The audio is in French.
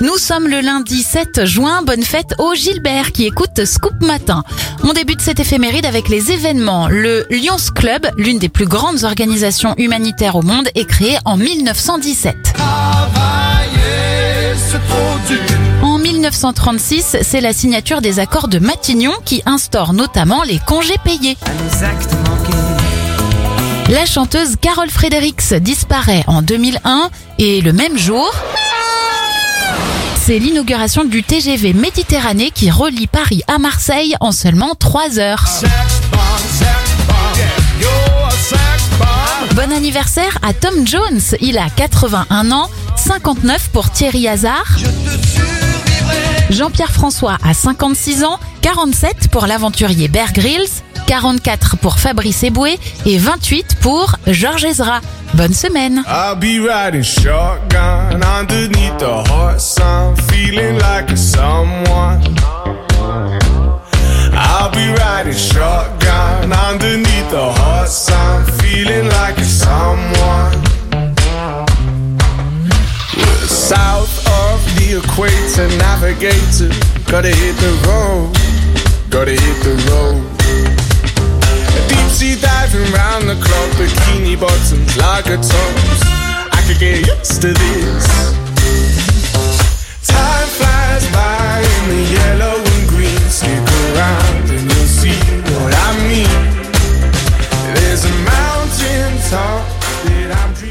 Nous sommes le lundi 7 juin, bonne fête au Gilbert qui écoute Scoop Matin. On débute cette éphéméride avec les événements. Le Lions Club, l'une des plus grandes organisations humanitaires au monde, est créé en 1917. En 1936, c'est la signature des accords de Matignon qui instaure notamment les congés payés. La chanteuse Carole Fredericks disparaît en 2001 et le même jour, c'est l'inauguration du TGV Méditerranée qui relie Paris à Marseille en seulement 3 heures. Bon anniversaire à Tom Jones, il a 81 ans, 59 pour Thierry Hazard. Jean-Pierre François a 56 ans, 47 pour l'aventurier Bear Grylls, 44 pour Fabrice Eboué et 28 pour Georges Ezra. Bonne semaine. Feeling like a someone. I'll be riding shotgun underneath the hot sun, feeling like a someone. South of the equator, navigator, gotta hit the road, gotta hit the road. Deep sea diving round the clock, bikini bottoms, lager tops. I could get used to this. talk